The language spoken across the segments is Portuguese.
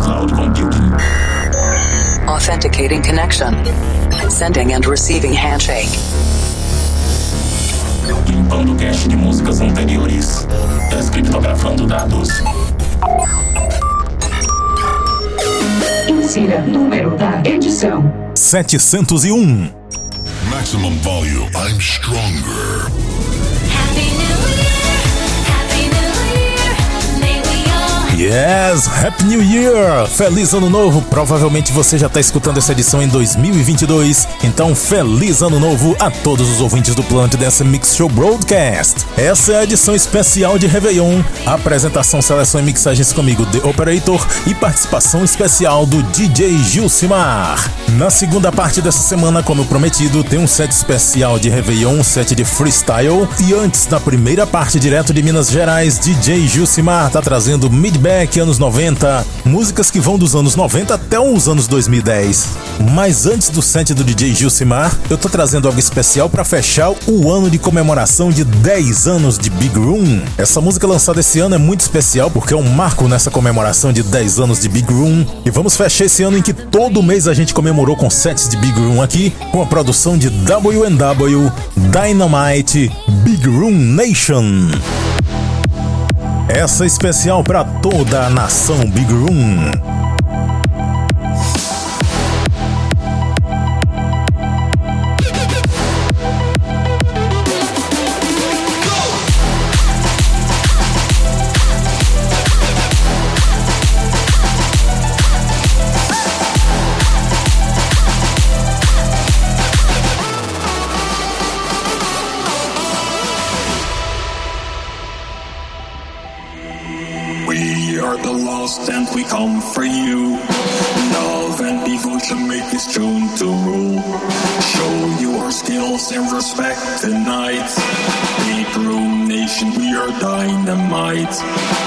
cloud computing. Authenticating connection. Sending and receiving handshake. Limpando cache de músicas anteriores. Descriptografando dados. Insira número da edição: 701. Maximum volume. I'm stronger. Yes, Happy New Year! Feliz Ano Novo! Provavelmente você já está escutando essa edição em 2022, então feliz Ano Novo a todos os ouvintes do Planet Dance Mix Show Broadcast! Essa é a edição especial de Réveillon, apresentação, seleção e mixagens comigo, The Operator, e participação especial do DJ Gilcimar. Na segunda parte dessa semana, como prometido, tem um set especial de Réveillon, um set de freestyle, e antes da primeira parte direto de Minas Gerais, DJ Gilcimar tá trazendo Midback anos 90, músicas que vão dos anos 90 até os anos 2010. Mas antes do set do DJ Gilcimar, eu tô trazendo algo especial para fechar o ano de comemoração de 10 anos de Big Room. Essa música lançada esse ano é muito especial porque é um marco nessa comemoração de 10 anos de Big Room. E vamos fechar esse ano em que todo mês a gente comemorou com sets de Big Room aqui, com a produção de WW Dynamite Big Room Nation. Essa especial para toda a nação Big Room. Devotion make this tune to rule. Show you our skills and respect tonight. Big room nation, we are dynamite.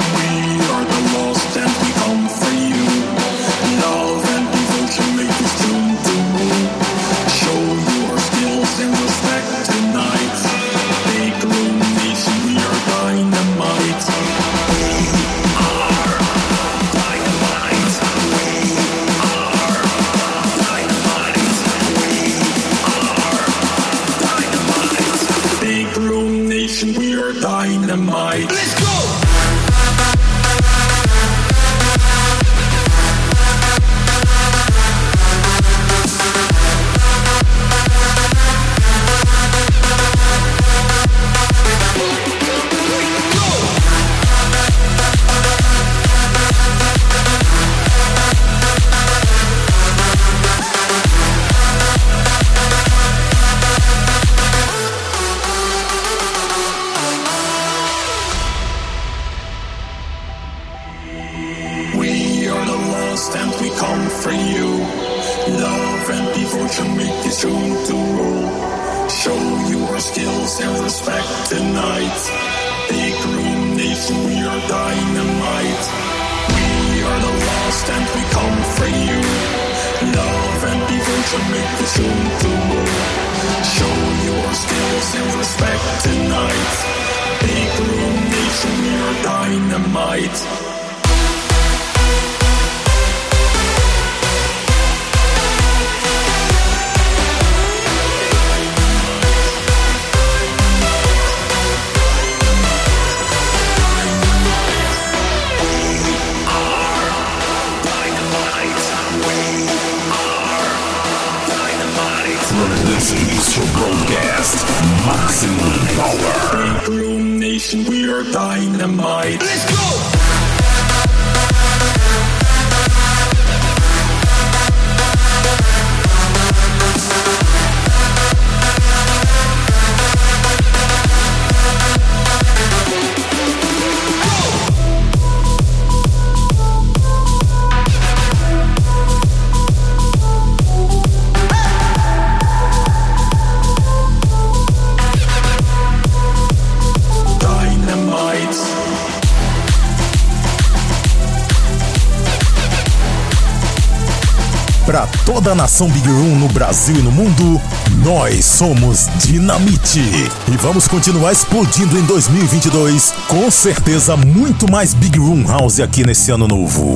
da nação Big Room no Brasil e no mundo, nós somos Dinamite e vamos continuar explodindo em 2022, com certeza muito mais Big Room House aqui nesse ano novo.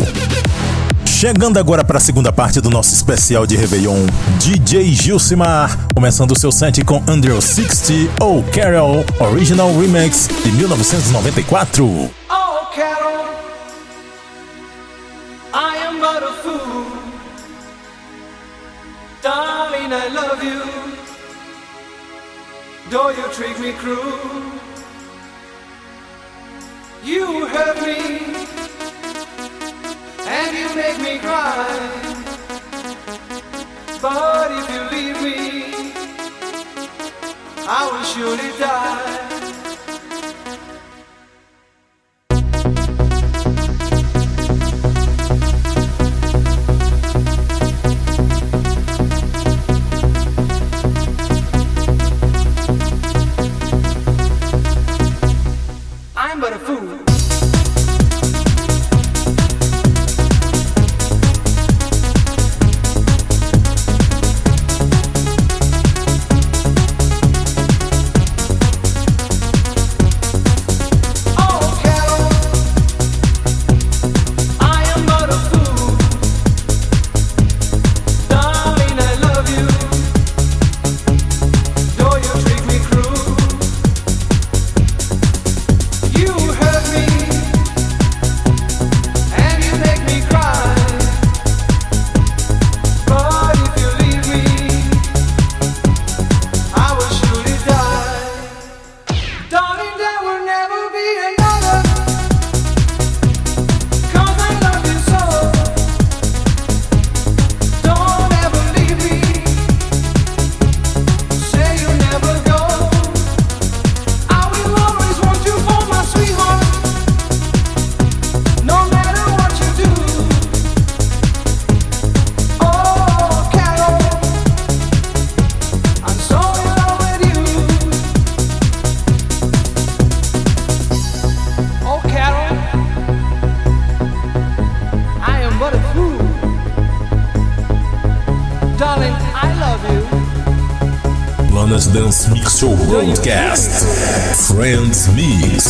Chegando agora para a segunda parte do nosso especial de Réveillon, DJ Gilcimar, começando o seu set com Andrew 60 ou Carol Original Remix de 1994. mean I love you, though you treat me cruel. You hurt me, and you make me cry. But if you leave me, I will surely die. Friends me.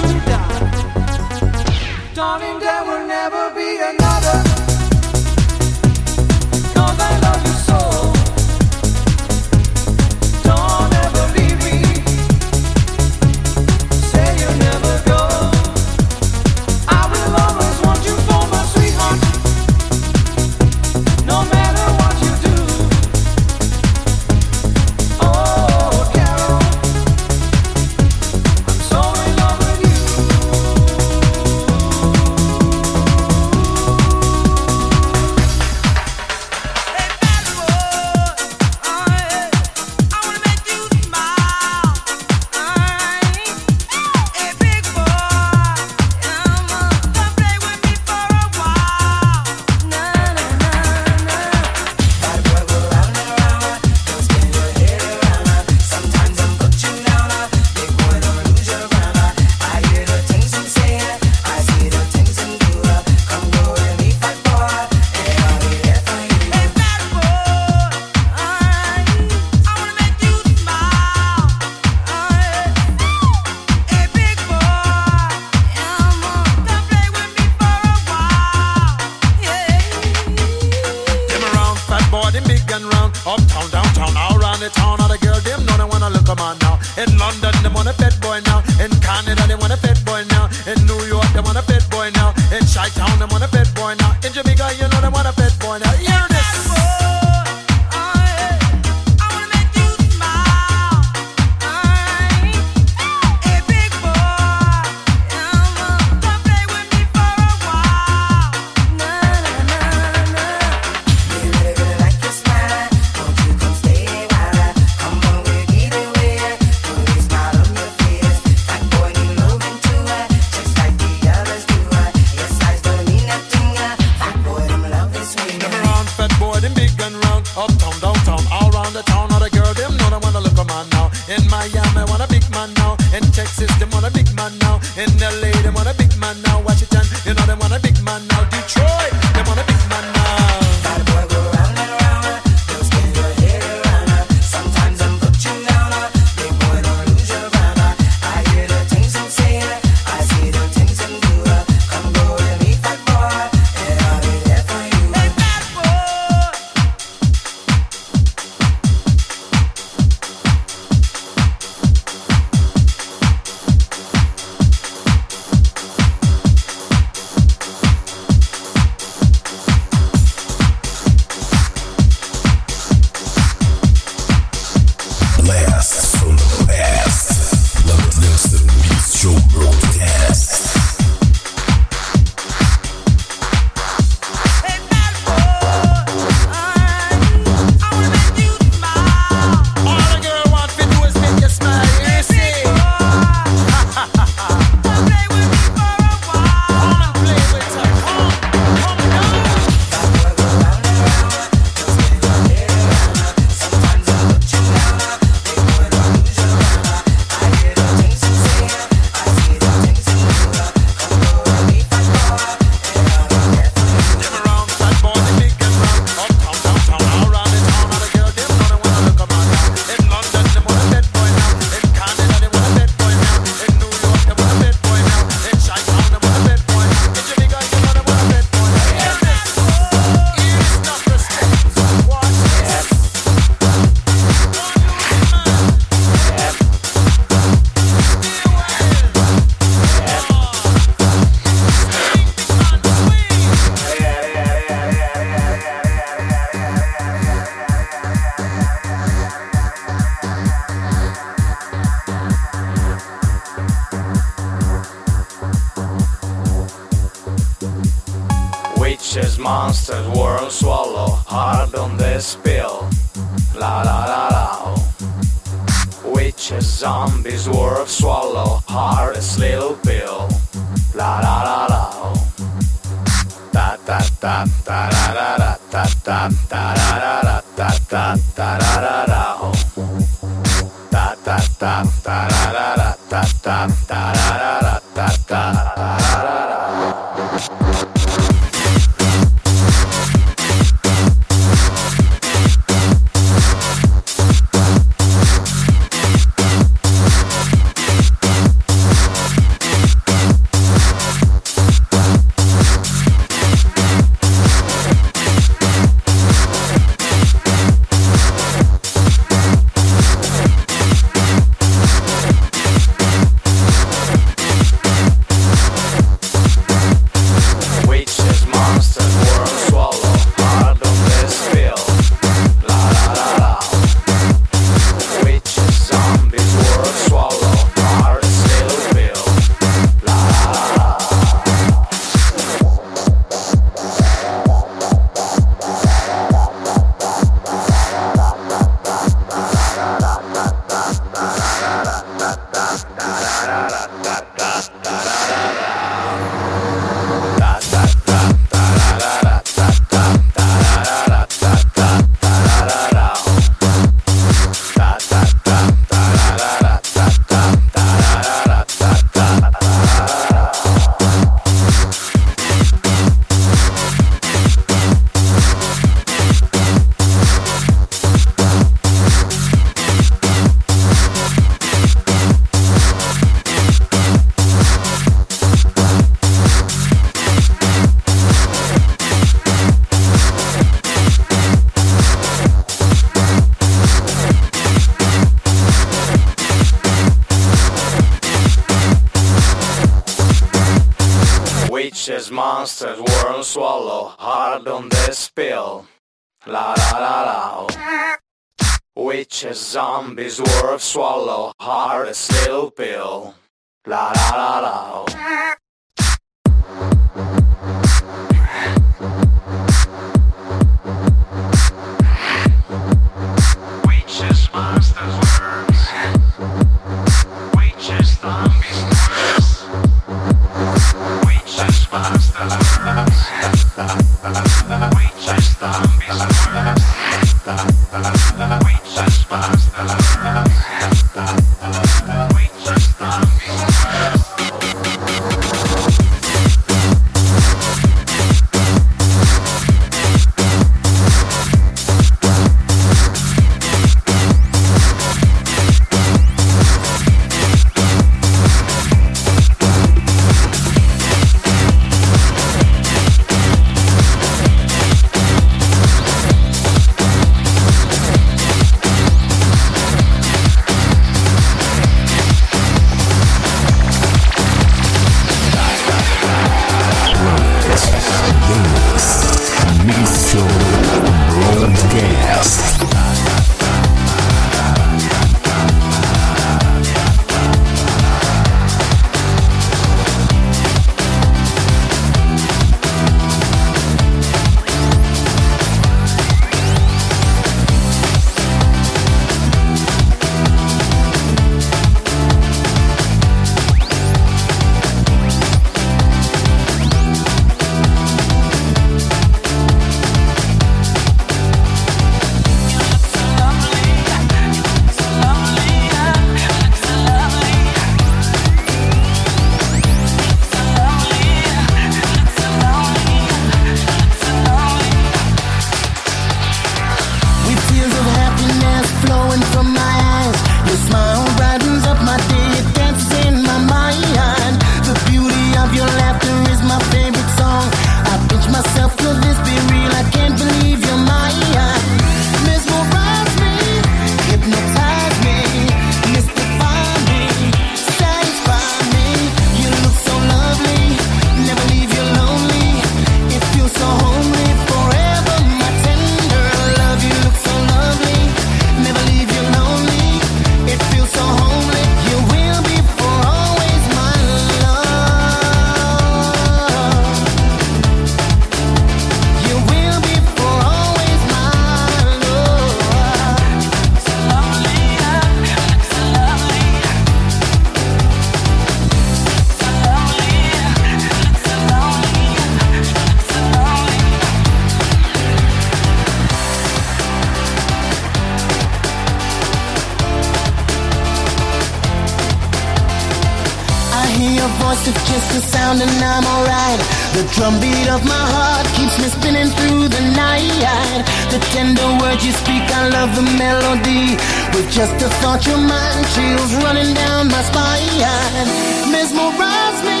the tender words you speak. I love the melody. With just the thought, your mind chills running down my spine. Mesmerize me,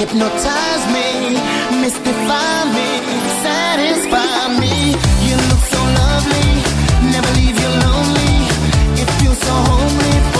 hypnotize me, mystify me, satisfy me. You look so lovely, never leave you lonely. It feels so homely.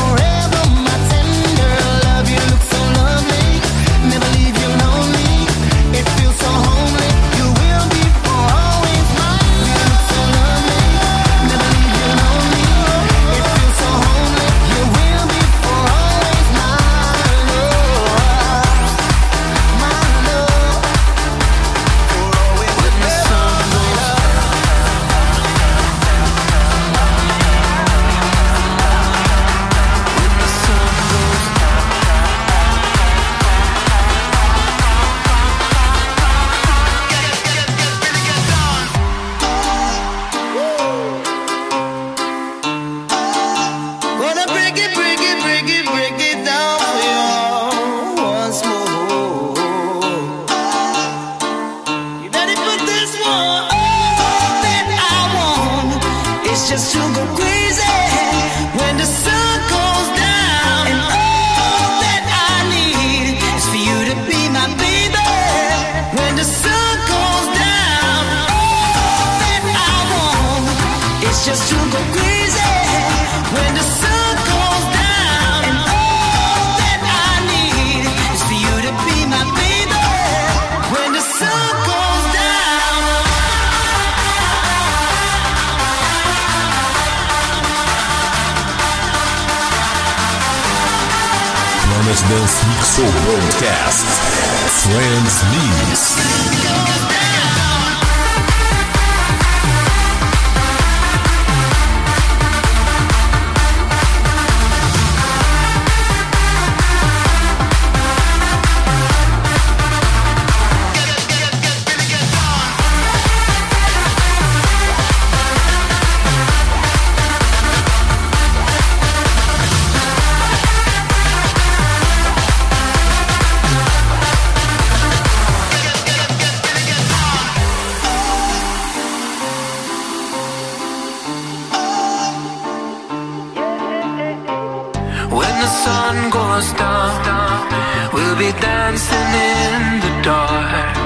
We'll be dancing in the dark.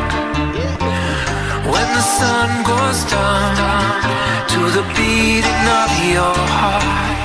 When the sun goes down to the beating of your heart.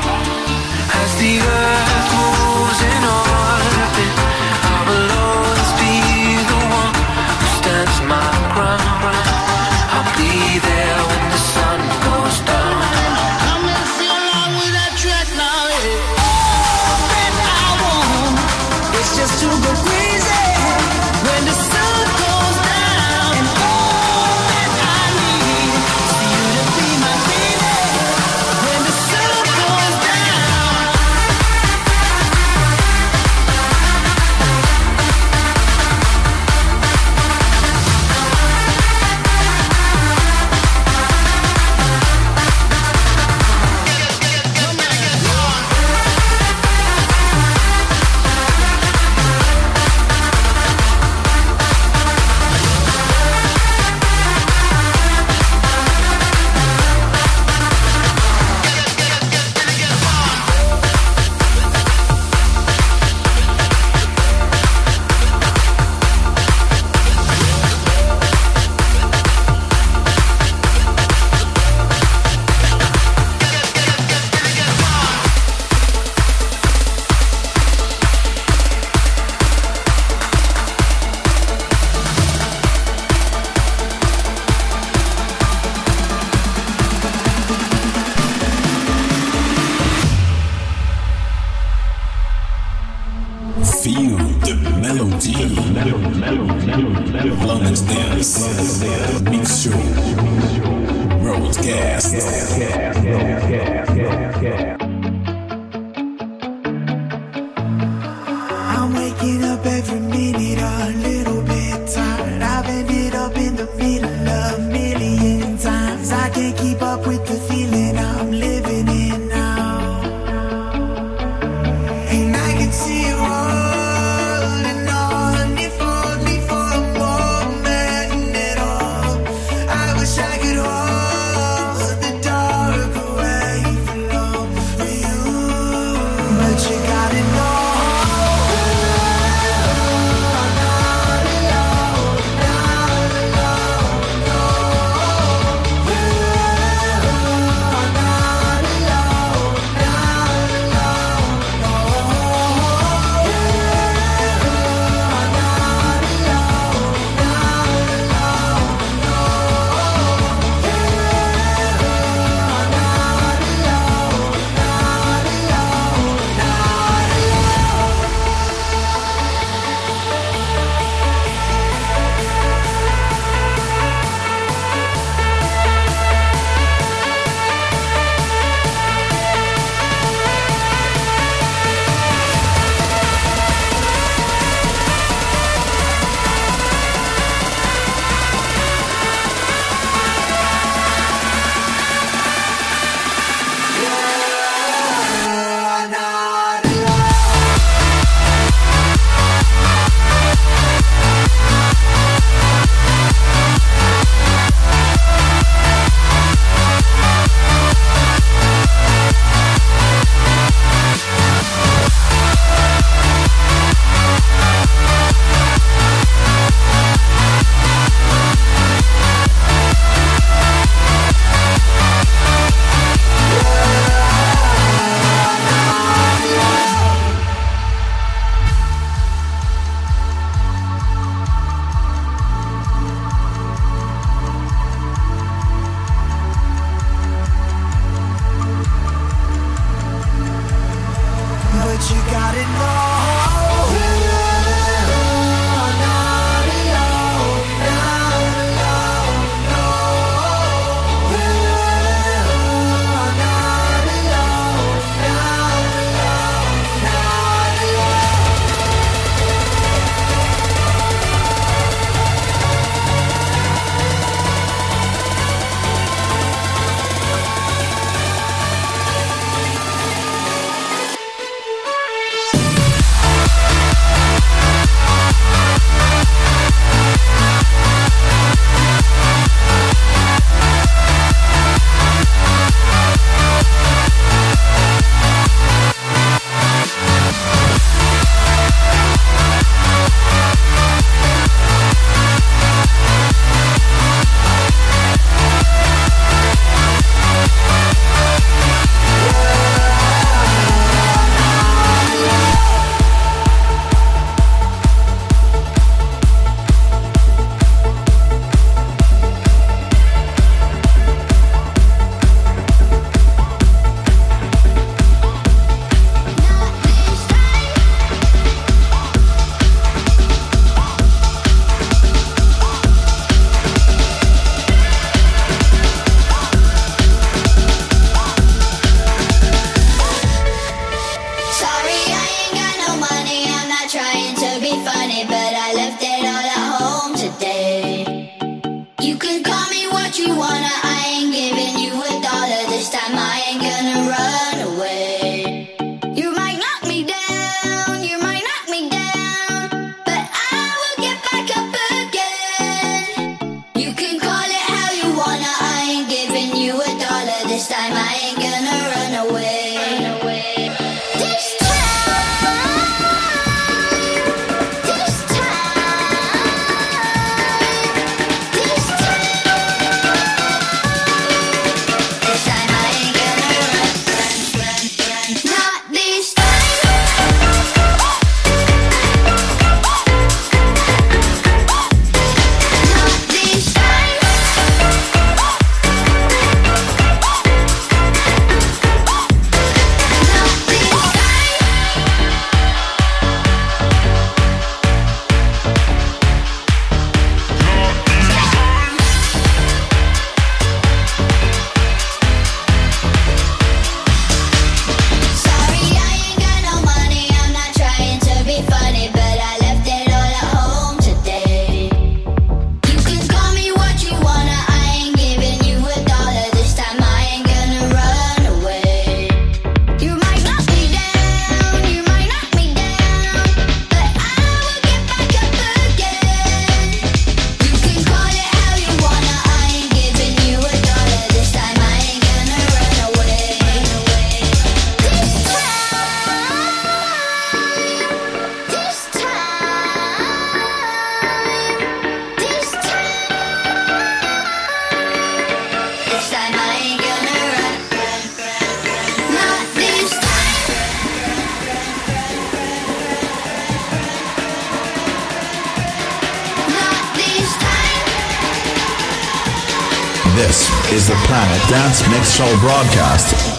Dance Mix Show broadcast.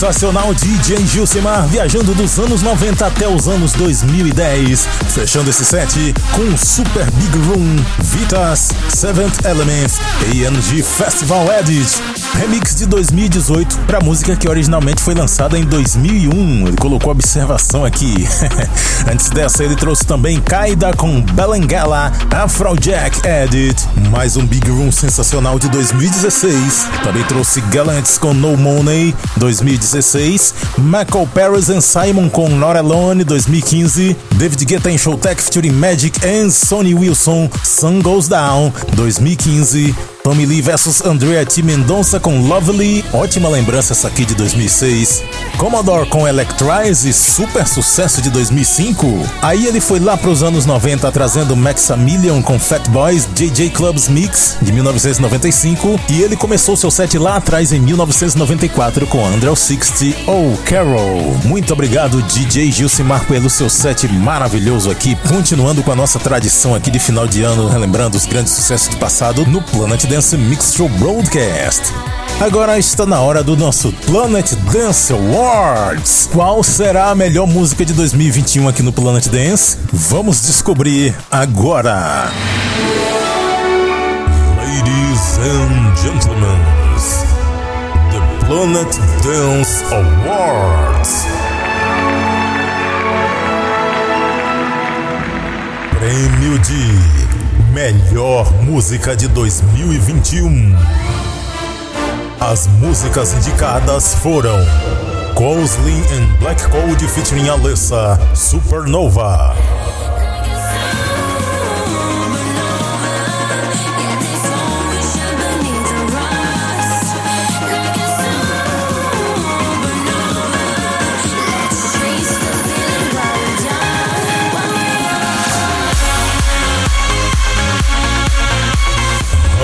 Sensacional DJ Gilcimar viajando dos anos 90 até os anos 2010. Fechando esse set com Super Big Room, Vitas, Seventh Element, ANG Festival Edit. Remix de 2018 para música que originalmente foi lançada em 2001. Ele colocou observação aqui. Antes dessa, ele trouxe também Kaida com Belengala, Afrojack Edit. Mais um Big Room sensacional de 2016. Também trouxe Gallants com No Money 2016, Michael Paris and Simon com Not Alone 2015, David Guetta em Showtech featuring Magic and Sonny Wilson, Sun Goes Down 2015, Tommy Lee vs Andrea T. Mendonça com Lovely, ótima lembrança essa aqui de 2006. Commodore com Electrize, super sucesso de 2005. Aí ele foi lá para os anos 90 trazendo Maximilian com Fat Boys, JJ Clubs Mix de 1995 e ele começou seu set lá atrás em 1994 com Andrew 60 ou Carol. Muito obrigado DJ Gilcimar pelo seu set maravilhoso aqui, continuando com a nossa tradição aqui de final de ano, relembrando os grandes sucessos do passado no Planet Dance Mix Show Broadcast. Agora está na hora do nosso Planet Dance Awards. Qual será a melhor música de 2021 aqui no Planet Dance? Vamos descobrir agora. Ladies and gentlemen, the Planet Dance Awards. Prêmio de Melhor Música de 2021. As músicas indicadas foram Cosley and Black Code featuring Alessa, Supernova.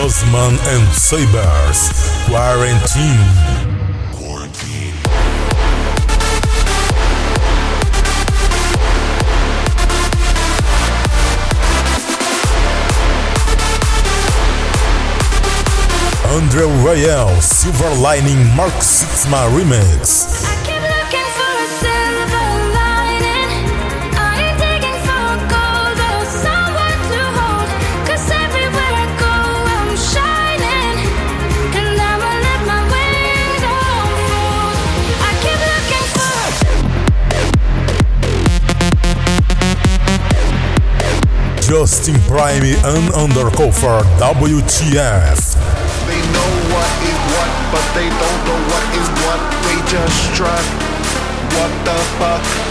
Husman and Sabers, Quarantine. Andre Royale, Silver Lining Mark Sixma Remix. Justin Prime and Undercover WTF. They know what is what, but they don't know what is what. They just try. What the fuck?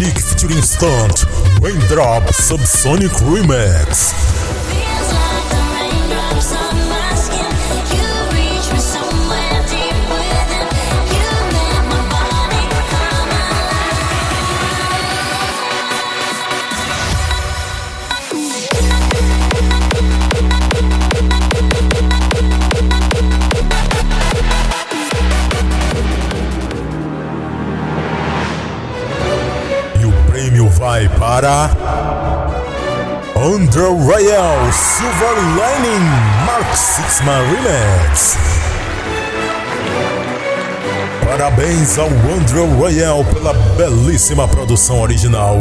Nick featuring Stunt, Raindrop Subsonic Remix. Vai para. Under Royale Silver Lining Mark Sixma Remix. Parabéns ao Andrew Royale pela belíssima produção original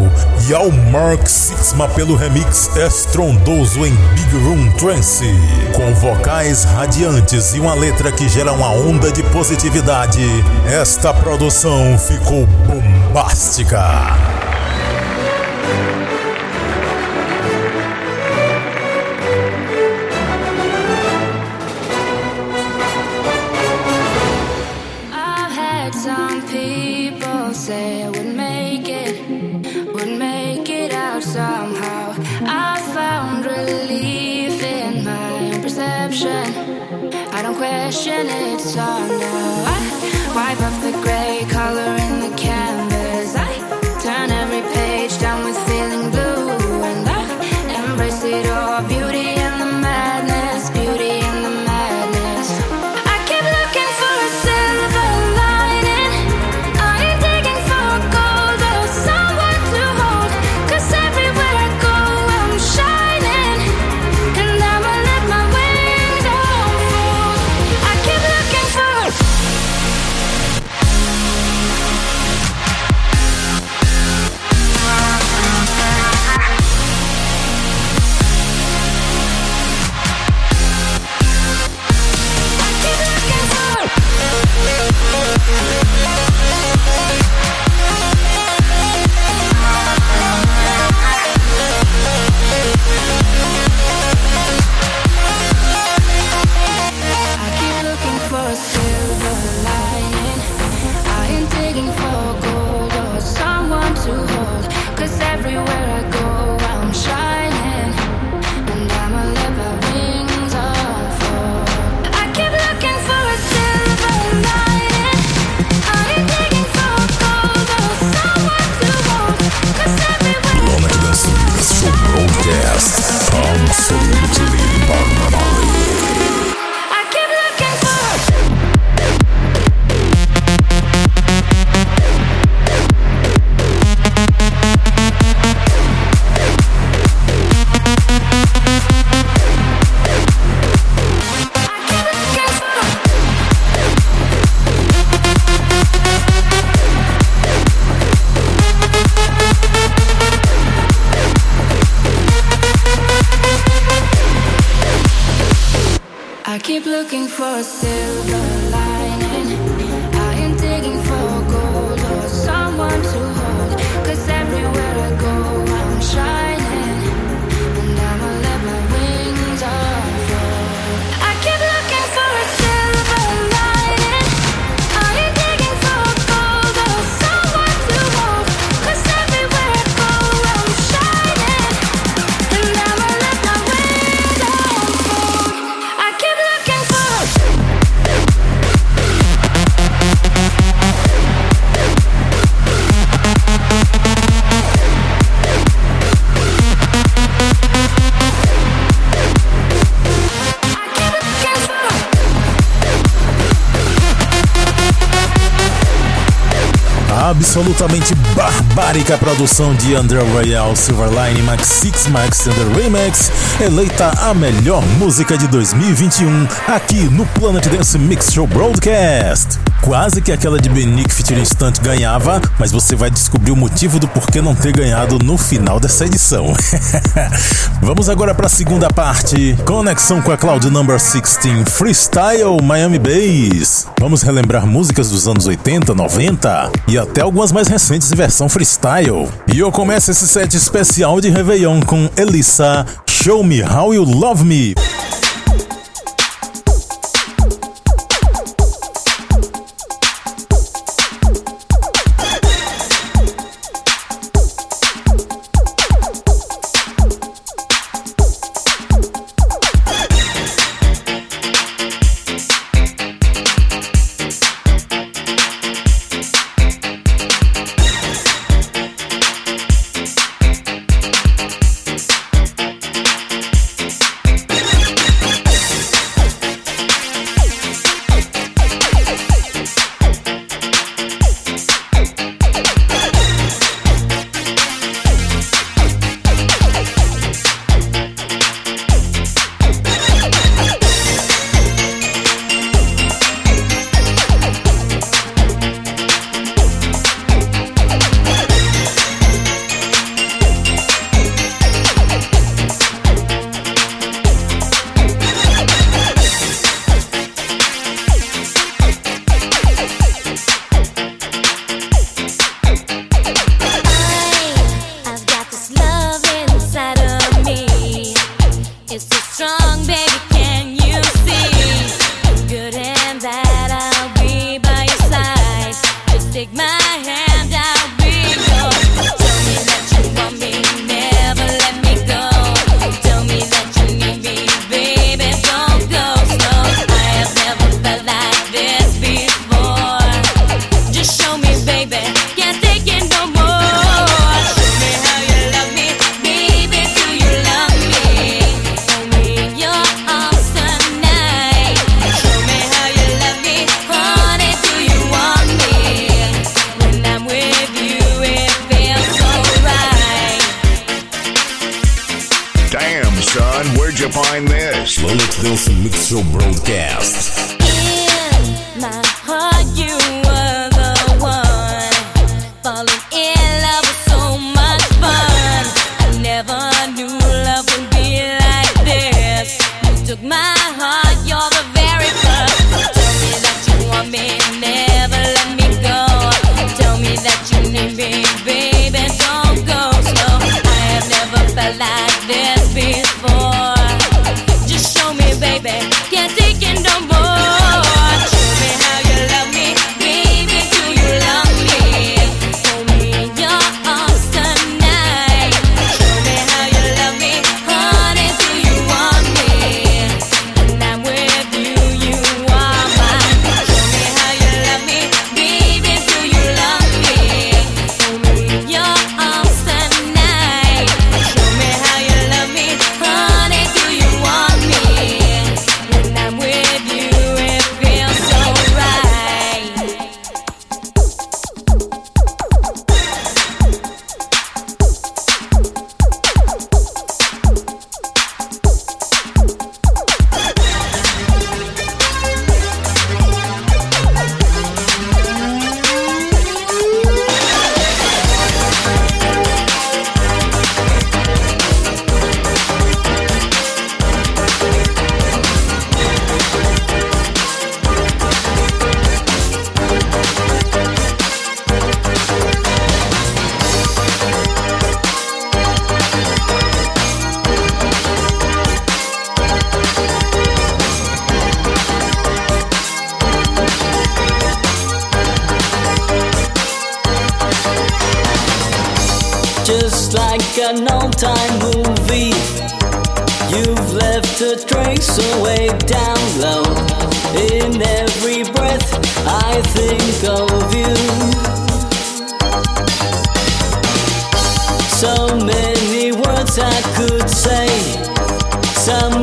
e ao Mark Sixma pelo remix estrondoso em Big Room Trance, com vocais radiantes e uma letra que gera uma onda de positividade. Esta produção ficou bombástica. absolutamente barbárica produção de André Royal, Silverline, Max 6 Max and the Remix, eleita a melhor música de 2021 aqui no Planet Dance Mix Show Broadcast quase que aquela de Benick featuring instant ganhava, mas você vai descobrir o motivo do porquê não ter ganhado no final dessa edição. Vamos agora para a segunda parte, conexão com a Cloud Number 16 Freestyle Miami Bass. Vamos relembrar músicas dos anos 80, 90 e até algumas mais recentes em versão freestyle. E eu começo esse set especial de Réveillon com Elissa, Show Me How You Love Me. Subro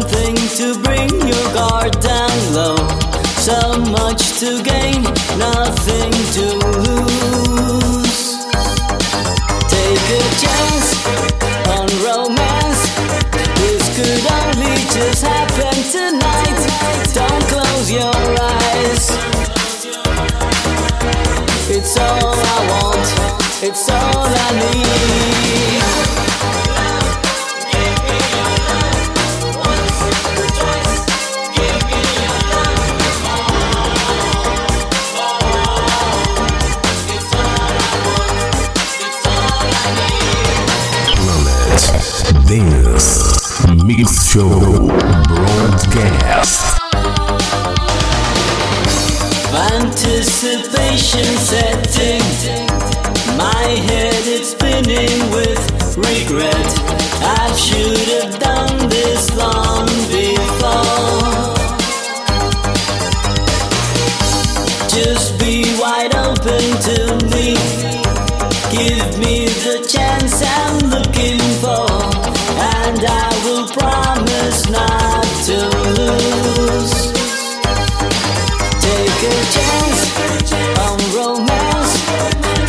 something to bring your guard down low. So much to gain, nothing to lose. Take a chance on romance. This could only just happen tonight. Don't close your eyes. It's all I want, it's all I need. Dance Mix Show Broadcast. Anticipation setting. and I will promise not to lose. Take a chance on romance.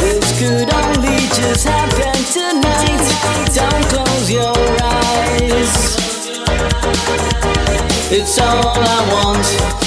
This could only just happen tonight. Don't close your eyes. It's all I want.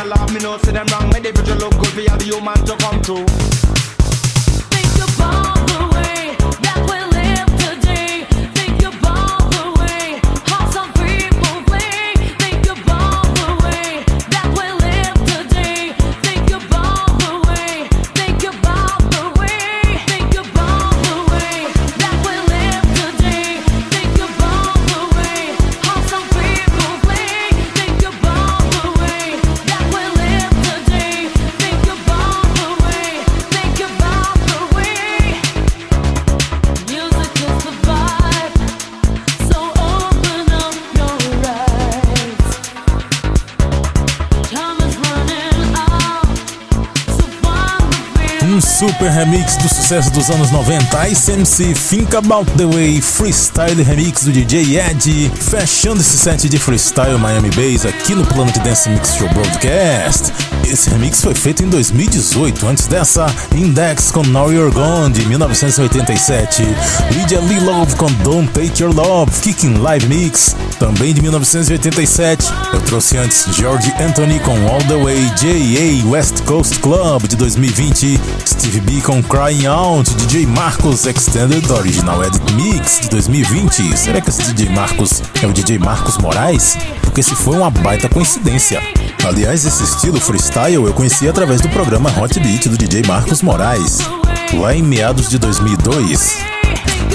Bosnia love me no see them wrong. My future look good for the human to come true. Think about super remix do sucesso dos anos 90, Ice MC Think About The Way Freestyle Remix do DJ Ed, fechando esse set de freestyle Miami Bass aqui no Planet Dance Mix Show Broadcast. Esse remix foi feito em 2018, antes dessa Index com Now You're Gone de 1987, Lydia Lee Love com Don't Take Your Love, Kicking Live Mix, também de 1987. Eu trouxe antes George Anthony com All The Way, J.A. West Coast Club de 2020, Steve B com Crying Out, DJ Marcos Extended Original Edit Mix de 2020. Será que esse DJ Marcos é o DJ Marcos Moraes? Porque se foi uma baita coincidência. Aliás, esse estilo freestyle eu conheci através do programa Hot Beat do DJ Marcos Moraes, lá em meados de 2002.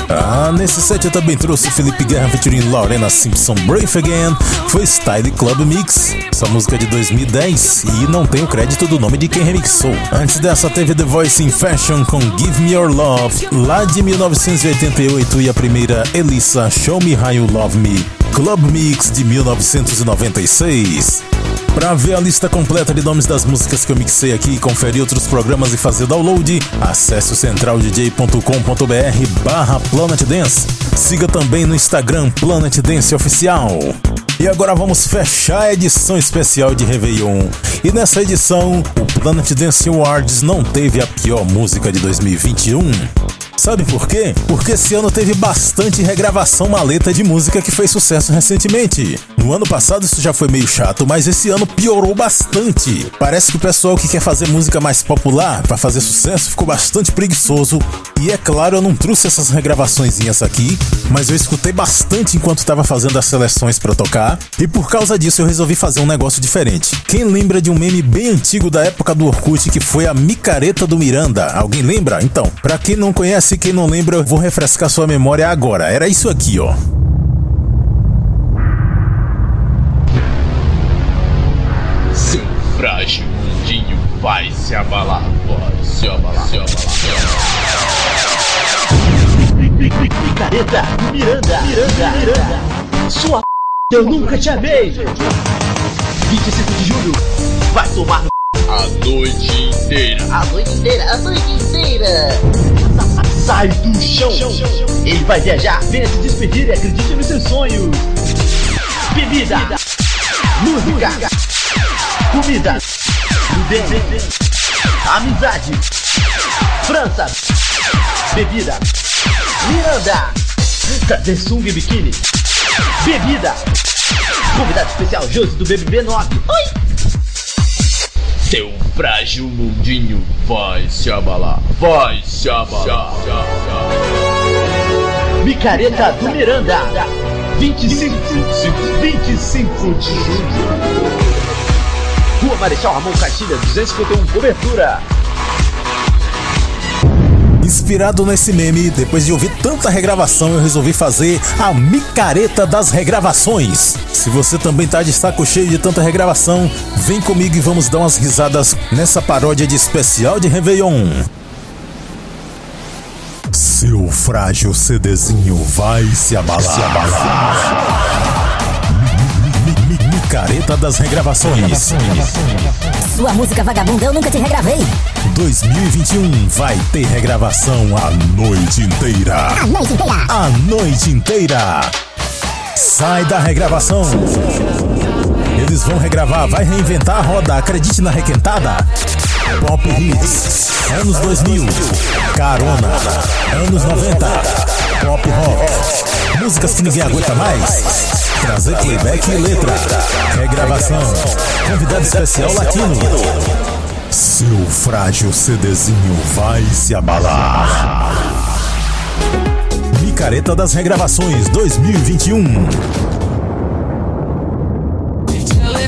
Ah, nesse set eu também trouxe Felipe Guerra featuring Lorena Simpson Brave Again, foi Style Club Mix, essa música é de 2010 e não tem o crédito do nome de quem remixou. Antes dessa teve The Voice in Fashion com Give Me Your Love, lá de 1988 e a primeira Elissa Show Me How You Love Me, Club Mix de 1996. Para ver a lista completa de nomes das músicas que eu mixei aqui, conferir outros programas e fazer download, acesse o centraldj.com.br barra Planet Dance. Siga também no Instagram Planet Dance Oficial. E agora vamos fechar a edição especial de Réveillon. E nessa edição, o Planet Dance Awards não teve a pior música de 2021. Sabe por quê? Porque esse ano teve bastante regravação maleta de música que fez sucesso recentemente. No ano passado isso já foi meio chato, mas esse ano piorou bastante. Parece que o pessoal que quer fazer música mais popular para fazer sucesso ficou bastante preguiçoso. E é claro, eu não trouxe essas regravaçõezinhas aqui, mas eu escutei bastante enquanto estava fazendo as seleções para tocar, e por causa disso eu resolvi fazer um negócio diferente. Quem lembra de um meme bem antigo da época do Orkut que foi a micareta do Miranda? Alguém lembra? Então, para quem não conhece, quem não lembra, eu vou refrescar sua memória agora. Era isso aqui, ó. Seu frágil mundinho vai se abalar, vai se abalar, se abalar. Picareta, Miranda, Miranda, Miranda. Sua p... eu nunca te amei. 25 de julho, vai tomar no A noite inteira. A noite inteira, a noite inteira. Sai do chão. Ele vai viajar, venha se despedir e acredite nos seus sonhos. Bebida, música, comida, amizade, França, bebida, Miranda, Samsung Biquíni, bebida, convidado especial Josi do BBB 9. Oi! Seu frágil mundinho vai se abalar, vai se abalar. Micareta do Miranda, 25, 25 de julho. Rua Marechal Ramon Castilha, 251, cobertura. Inspirado nesse meme, depois de ouvir tanta regravação, eu resolvi fazer a micareta das regravações. Se você também tá de saco cheio de tanta regravação, vem comigo e vamos dar umas risadas nessa paródia de especial de Réveillon. Seu frágil CDzinho vai se abalar. Se abalar. Micareta das regravações. Sua música vagabunda eu nunca te regravei. 2021 vai ter regravação a noite inteira. A noite inteira. A noite inteira. Sai da regravação. Eles vão regravar, vai reinventar a roda, acredite na requentada. Pop Hits, anos 2000, Carona, anos 90, Pop Rock, músicas que ninguém aguenta mais. Trazer playback e letra, regravação, convidado especial latino. Seu frágil CDzinho vai se abalar. Micareta das Regravações 2021.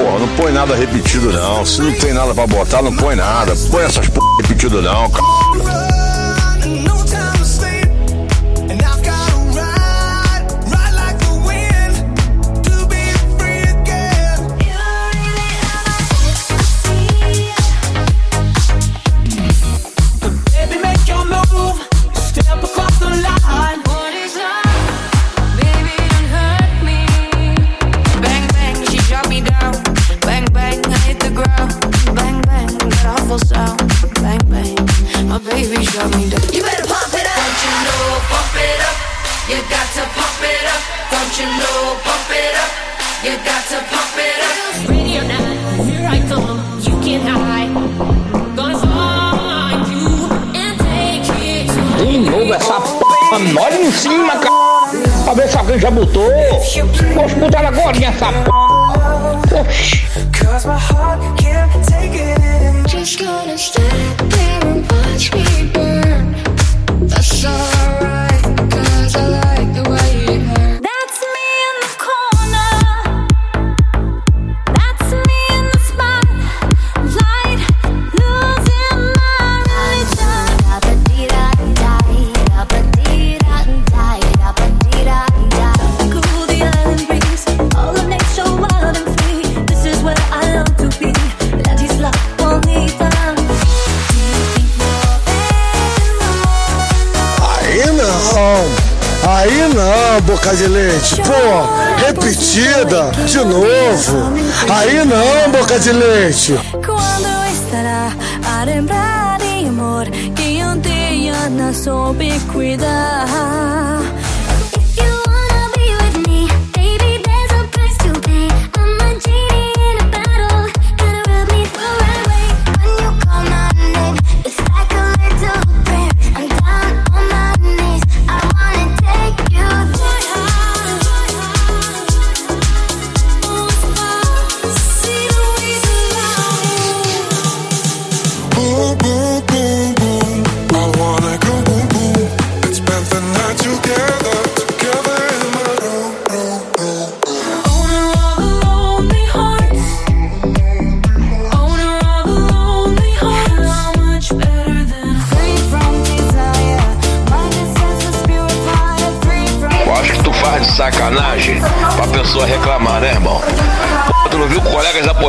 Porra, não põe nada repetido não. Se não tem nada pra botar, não põe nada. Põe essas porra repetido não, cara. Postura gorda essa Branca de Leite. Pô, repetida, de novo. Aí não, Boca de Leite. Quando estará a lembrar de amor que um dia não soube cuidar?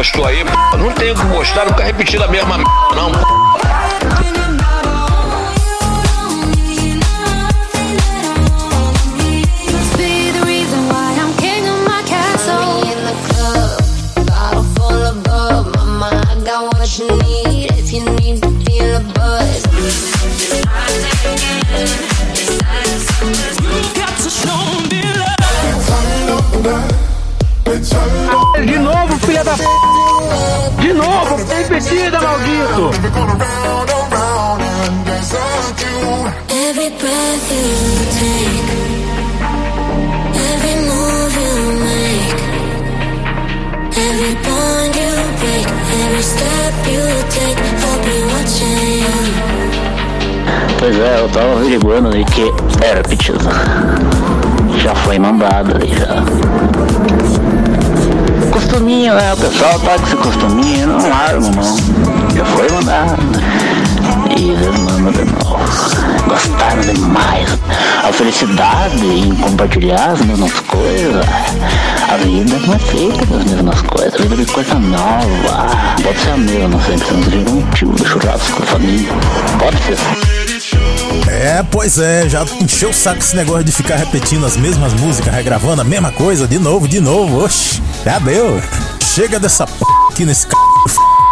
gostou aí, não tenho o que gostar, não fica repetindo a mesma não, batida, maldito! Pois é, eu tava averiguando ali que era pitido. Já foi mandado ali já costuminho, né? O pessoal tá com esse costuminho, não largo, não. Já foi mandado. E eles mandam de novo. Gostaram demais. A felicidade em compartilhar as mesmas coisas. A vida não é feita das mesmas coisas. A vida é coisa nova. Pode ser a mesma, sempre sendo de um tio, de churrasco com a família. Pode ser. É, pois é, já encheu o saco esse negócio de ficar repetindo as mesmas músicas, regravando a mesma coisa de novo, de novo, oxi já deu. Chega dessa p aqui nesse c...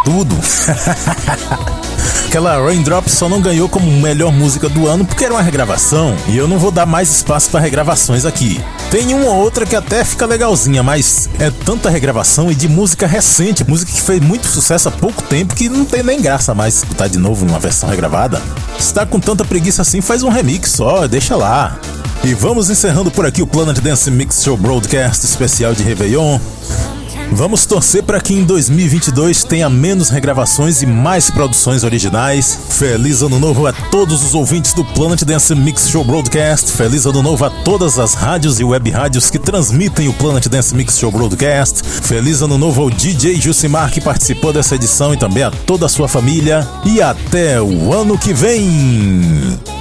tudo. Aquela Raindrop só não ganhou como melhor música do ano porque era uma regravação e eu não vou dar mais espaço para regravações aqui. Tem uma ou outra que até fica legalzinha, mas é tanta regravação e de música recente, música que fez muito sucesso há pouco tempo que não tem nem graça mais escutar de novo numa versão regravada. Se tá com tanta preguiça assim, faz um remix só, deixa lá. E vamos encerrando por aqui o Planet Dance Mix Show Broadcast especial de Réveillon. Vamos torcer para que em 2022 tenha menos regravações e mais produções originais. Feliz Ano Novo a todos os ouvintes do Planet Dance Mix Show Broadcast. Feliz Ano Novo a todas as rádios e web rádios que transmitem o Planet Dance Mix Show Broadcast. Feliz Ano Novo ao DJ Jusimar que participou dessa edição e também a toda a sua família. E até o ano que vem!